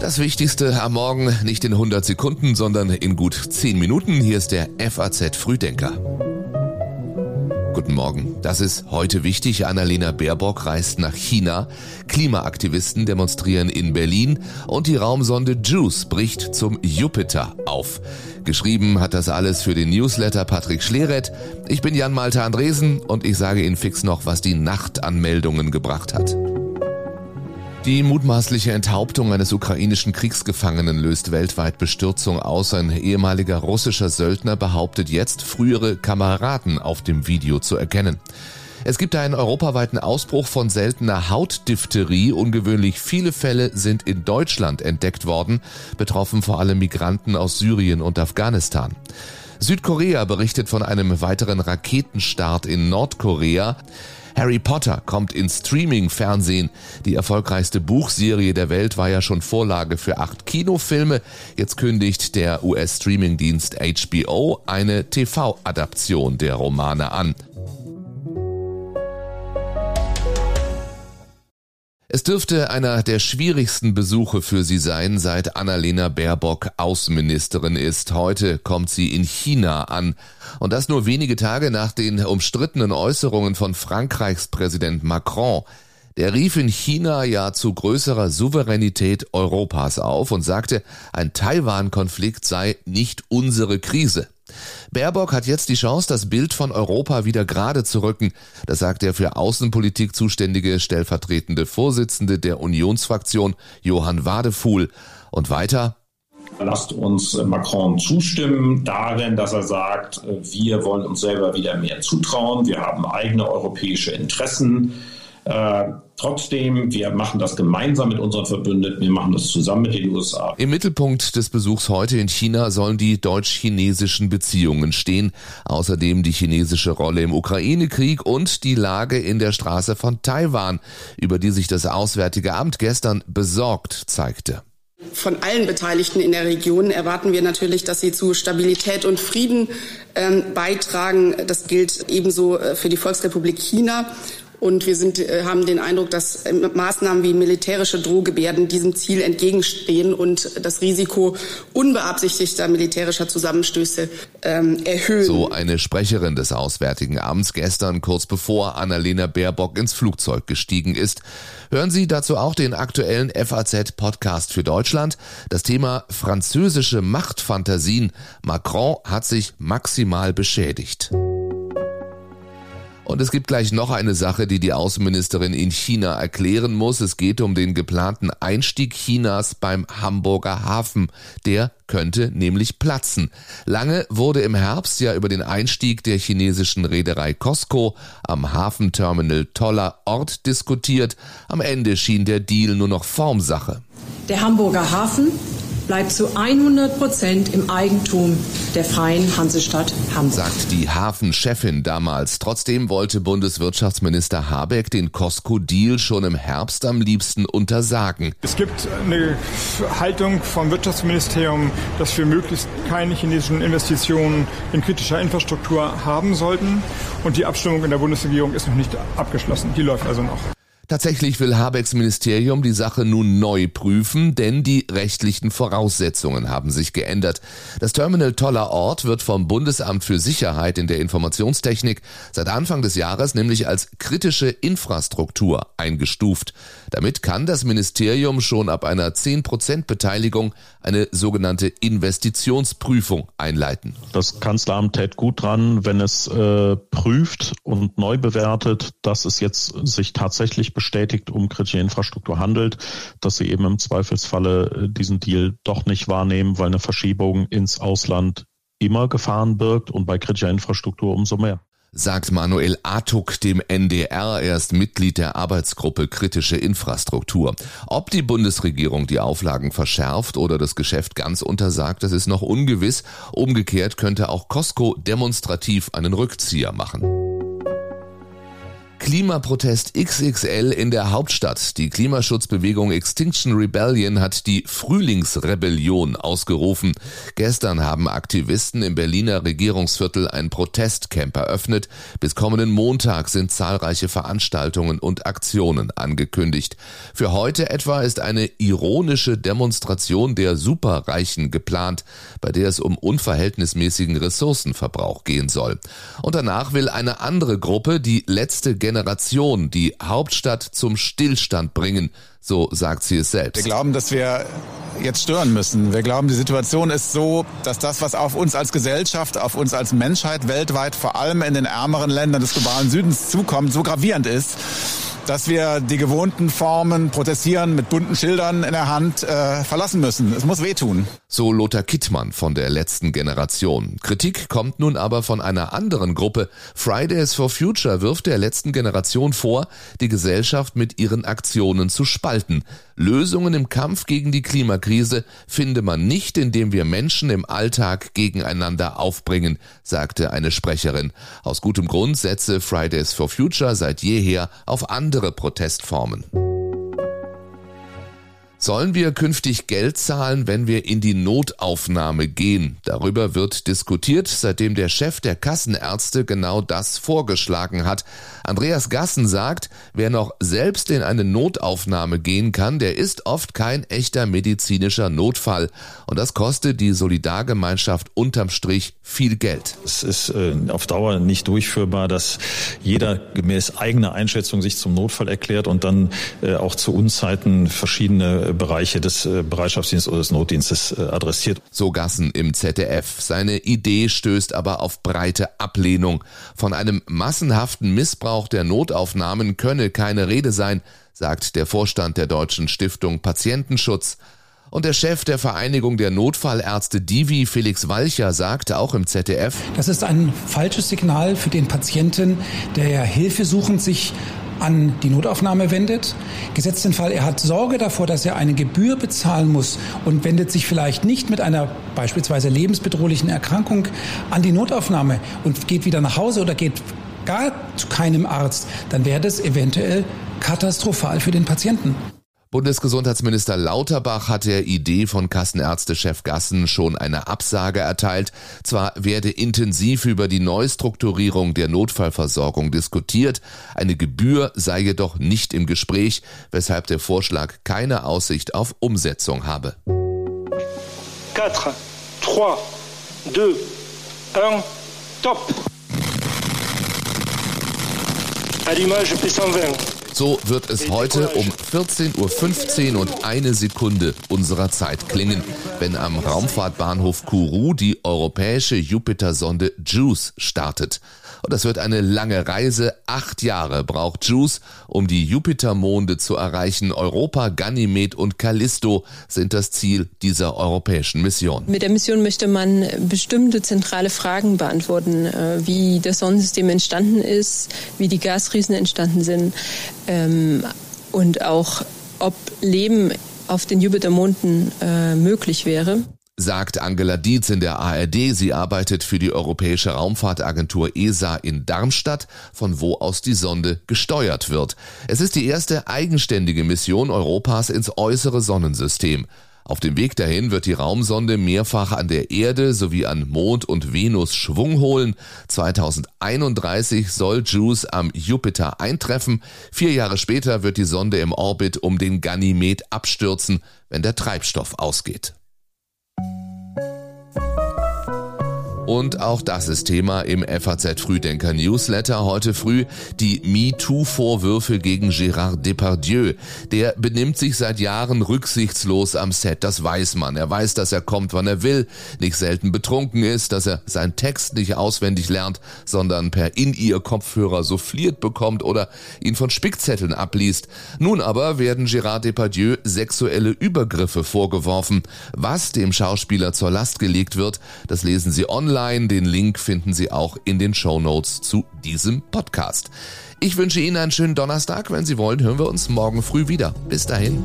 Das Wichtigste am Morgen nicht in 100 Sekunden, sondern in gut 10 Minuten. Hier ist der FAZ Frühdenker. Guten Morgen. Das ist heute wichtig. Annalena Baerbock reist nach China. Klimaaktivisten demonstrieren in Berlin und die Raumsonde JUICE bricht zum Jupiter auf. Geschrieben hat das alles für den Newsletter Patrick Schleret. Ich bin Jan Malte Andresen und ich sage Ihnen fix noch, was die Nachtanmeldungen gebracht hat. Die mutmaßliche Enthauptung eines ukrainischen Kriegsgefangenen löst weltweit Bestürzung aus. Ein ehemaliger russischer Söldner behauptet jetzt, frühere Kameraden auf dem Video zu erkennen. Es gibt einen europaweiten Ausbruch von seltener Hautdiphtherie. Ungewöhnlich viele Fälle sind in Deutschland entdeckt worden, betroffen vor allem Migranten aus Syrien und Afghanistan. Südkorea berichtet von einem weiteren Raketenstart in Nordkorea. Harry Potter kommt ins Streaming-Fernsehen. Die erfolgreichste Buchserie der Welt war ja schon Vorlage für acht Kinofilme. Jetzt kündigt der US-Streaming-Dienst HBO eine TV-Adaption der Romane an. Es dürfte einer der schwierigsten Besuche für sie sein, seit Annalena Baerbock Außenministerin ist. Heute kommt sie in China an. Und das nur wenige Tage nach den umstrittenen Äußerungen von Frankreichs Präsident Macron. Der rief in China ja zu größerer Souveränität Europas auf und sagte, ein Taiwan-Konflikt sei nicht unsere Krise. Baerbock hat jetzt die Chance, das Bild von Europa wieder gerade zu rücken. Das sagt der für Außenpolitik zuständige stellvertretende Vorsitzende der Unionsfraktion Johann Wadefuhl. Und weiter, Lasst uns Macron zustimmen darin, dass er sagt, wir wollen uns selber wieder mehr zutrauen, wir haben eigene europäische Interessen. Trotzdem, wir machen das gemeinsam mit unseren Verbündeten, wir machen das zusammen mit den USA. Im Mittelpunkt des Besuchs heute in China sollen die deutsch-chinesischen Beziehungen stehen, außerdem die chinesische Rolle im Ukraine-Krieg und die Lage in der Straße von Taiwan, über die sich das Auswärtige Amt gestern besorgt zeigte. Von allen Beteiligten in der Region erwarten wir natürlich, dass sie zu Stabilität und Frieden ähm, beitragen. Das gilt ebenso äh, für die Volksrepublik China. Und wir sind, äh, haben den Eindruck, dass äh, Maßnahmen wie militärische Drohgebärden diesem Ziel entgegenstehen und das Risiko unbeabsichtigter militärischer Zusammenstöße ähm, erhöhen. So eine Sprecherin des Auswärtigen Amts gestern, kurz bevor Annalena Baerbock ins Flugzeug gestiegen ist. Hören Sie dazu auch den aktuellen FAZ-Podcast für Deutschland. Das Thema französische Machtfantasien. Macron hat sich maximal beschädigt. Und es gibt gleich noch eine Sache, die die Außenministerin in China erklären muss. Es geht um den geplanten Einstieg Chinas beim Hamburger Hafen. Der könnte nämlich platzen. Lange wurde im Herbst ja über den Einstieg der chinesischen Reederei Costco am Hafenterminal Toller Ort diskutiert. Am Ende schien der Deal nur noch Formsache. Der Hamburger Hafen bleibt zu 100 Prozent im Eigentum der Freien Hansestadt Hamburg. Sagt die Hafenchefin damals. Trotzdem wollte Bundeswirtschaftsminister Habeck den Costco-Deal schon im Herbst am liebsten untersagen. Es gibt eine Haltung vom Wirtschaftsministerium, dass wir möglichst keine chinesischen Investitionen in kritischer Infrastruktur haben sollten. Und die Abstimmung in der Bundesregierung ist noch nicht abgeschlossen. Die läuft also noch. Tatsächlich will Habecks Ministerium die Sache nun neu prüfen, denn die rechtlichen Voraussetzungen haben sich geändert. Das Terminal Toller Ort wird vom Bundesamt für Sicherheit in der Informationstechnik seit Anfang des Jahres nämlich als kritische Infrastruktur eingestuft. Damit kann das Ministerium schon ab einer 10% Beteiligung eine sogenannte Investitionsprüfung einleiten. Das Kanzleramt tät gut dran, wenn es äh, prüft und neu bewertet, dass es jetzt sich tatsächlich bestätigt um kritische Infrastruktur handelt, dass sie eben im Zweifelsfalle äh, diesen Deal doch nicht wahrnehmen, weil eine Verschiebung ins Ausland immer Gefahren birgt und bei kritischer Infrastruktur umso mehr sagt Manuel Atuk dem NDR. Er ist Mitglied der Arbeitsgruppe Kritische Infrastruktur. Ob die Bundesregierung die Auflagen verschärft oder das Geschäft ganz untersagt, das ist noch ungewiss. Umgekehrt könnte auch Costco demonstrativ einen Rückzieher machen. Klimaprotest XXL in der Hauptstadt. Die Klimaschutzbewegung Extinction Rebellion hat die Frühlingsrebellion ausgerufen. Gestern haben Aktivisten im Berliner Regierungsviertel ein Protestcamp eröffnet. Bis kommenden Montag sind zahlreiche Veranstaltungen und Aktionen angekündigt. Für heute etwa ist eine ironische Demonstration der Superreichen geplant, bei der es um unverhältnismäßigen Ressourcenverbrauch gehen soll. Und danach will eine andere Gruppe die letzte Generation die Hauptstadt zum Stillstand bringen, so sagt sie es selbst. Wir glauben, dass wir jetzt stören müssen. Wir glauben, die Situation ist so, dass das, was auf uns als Gesellschaft, auf uns als Menschheit weltweit, vor allem in den ärmeren Ländern des globalen Südens zukommt, so gravierend ist, dass wir die gewohnten Formen protestieren mit bunten Schildern in der Hand äh, verlassen müssen. Es muss wehtun. So Lothar Kittmann von der letzten Generation. Kritik kommt nun aber von einer anderen Gruppe. Fridays for Future wirft der letzten Generation vor, die Gesellschaft mit ihren Aktionen zu spalten. Lösungen im Kampf gegen die Klimakrise finde man nicht, indem wir Menschen im Alltag gegeneinander aufbringen, sagte eine Sprecherin. Aus gutem Grund setze Fridays for Future seit jeher auf andere Protestformen. Sollen wir künftig Geld zahlen, wenn wir in die Notaufnahme gehen? Darüber wird diskutiert, seitdem der Chef der Kassenärzte genau das vorgeschlagen hat. Andreas Gassen sagt, wer noch selbst in eine Notaufnahme gehen kann, der ist oft kein echter medizinischer Notfall. Und das kostet die Solidargemeinschaft unterm Strich viel Geld. Es ist äh, auf Dauer nicht durchführbar, dass jeder gemäß eigener Einschätzung sich zum Notfall erklärt und dann äh, auch zu Unzeiten verschiedene Bereiche des äh, Bereitschaftsdienstes oder des Notdienstes äh, adressiert. So Gassen im ZDF. Seine Idee stößt aber auf breite Ablehnung. Von einem massenhaften Missbrauch der Notaufnahmen könne keine Rede sein, sagt der Vorstand der Deutschen Stiftung Patientenschutz. Und der Chef der Vereinigung der Notfallärzte Divi, Felix Walcher, sagte auch im ZDF, Das ist ein falsches Signal für den Patienten, der ja Hilfe suchend sich an die Notaufnahme wendet. Gesetzt den Fall, er hat Sorge davor, dass er eine Gebühr bezahlen muss und wendet sich vielleicht nicht mit einer beispielsweise lebensbedrohlichen Erkrankung an die Notaufnahme und geht wieder nach Hause oder geht gar zu keinem Arzt, dann wäre das eventuell katastrophal für den Patienten. Bundesgesundheitsminister Lauterbach hat der Idee von Kassenärztechef Gassen schon eine Absage erteilt. Zwar werde intensiv über die Neustrukturierung der Notfallversorgung diskutiert, eine Gebühr sei jedoch nicht im Gespräch, weshalb der Vorschlag keine Aussicht auf Umsetzung habe. 4, 3, 2, 1, top! Allumage P120. So wird es heute um 14.15 Uhr und eine Sekunde unserer Zeit klingen, wenn am Raumfahrtbahnhof Kourou die europäische Jupiter-Sonde JUICE startet. Und das wird eine lange Reise. Acht Jahre braucht JUICE, um die Jupitermonde zu erreichen. Europa, Ganymed und Callisto sind das Ziel dieser europäischen Mission. Mit der Mission möchte man bestimmte zentrale Fragen beantworten, äh, wie das Sonnensystem entstanden ist, wie die Gasriesen entstanden sind ähm, und auch, ob Leben auf den Jupitermonden äh, möglich wäre sagt Angela Dietz in der ARD. Sie arbeitet für die Europäische Raumfahrtagentur ESA in Darmstadt, von wo aus die Sonde gesteuert wird. Es ist die erste eigenständige Mission Europas ins äußere Sonnensystem. Auf dem Weg dahin wird die Raumsonde mehrfach an der Erde sowie an Mond und Venus Schwung holen. 2031 soll JUICE am Jupiter eintreffen. Vier Jahre später wird die Sonde im Orbit um den Ganymed abstürzen, wenn der Treibstoff ausgeht. Und auch das ist Thema im FAZ Frühdenker Newsletter heute früh. Die MeToo-Vorwürfe gegen Gérard Depardieu. Der benimmt sich seit Jahren rücksichtslos am Set. Das weiß man. Er weiß, dass er kommt, wann er will, nicht selten betrunken ist, dass er seinen Text nicht auswendig lernt, sondern per In-Ear-Kopfhörer souffliert bekommt oder ihn von Spickzetteln abliest. Nun aber werden Gérard Depardieu sexuelle Übergriffe vorgeworfen. Was dem Schauspieler zur Last gelegt wird, das lesen Sie online online. Den Link finden Sie auch in den Show Notes zu diesem Podcast. Ich wünsche Ihnen einen schönen Donnerstag. Wenn Sie wollen, hören wir uns morgen früh wieder. Bis dahin.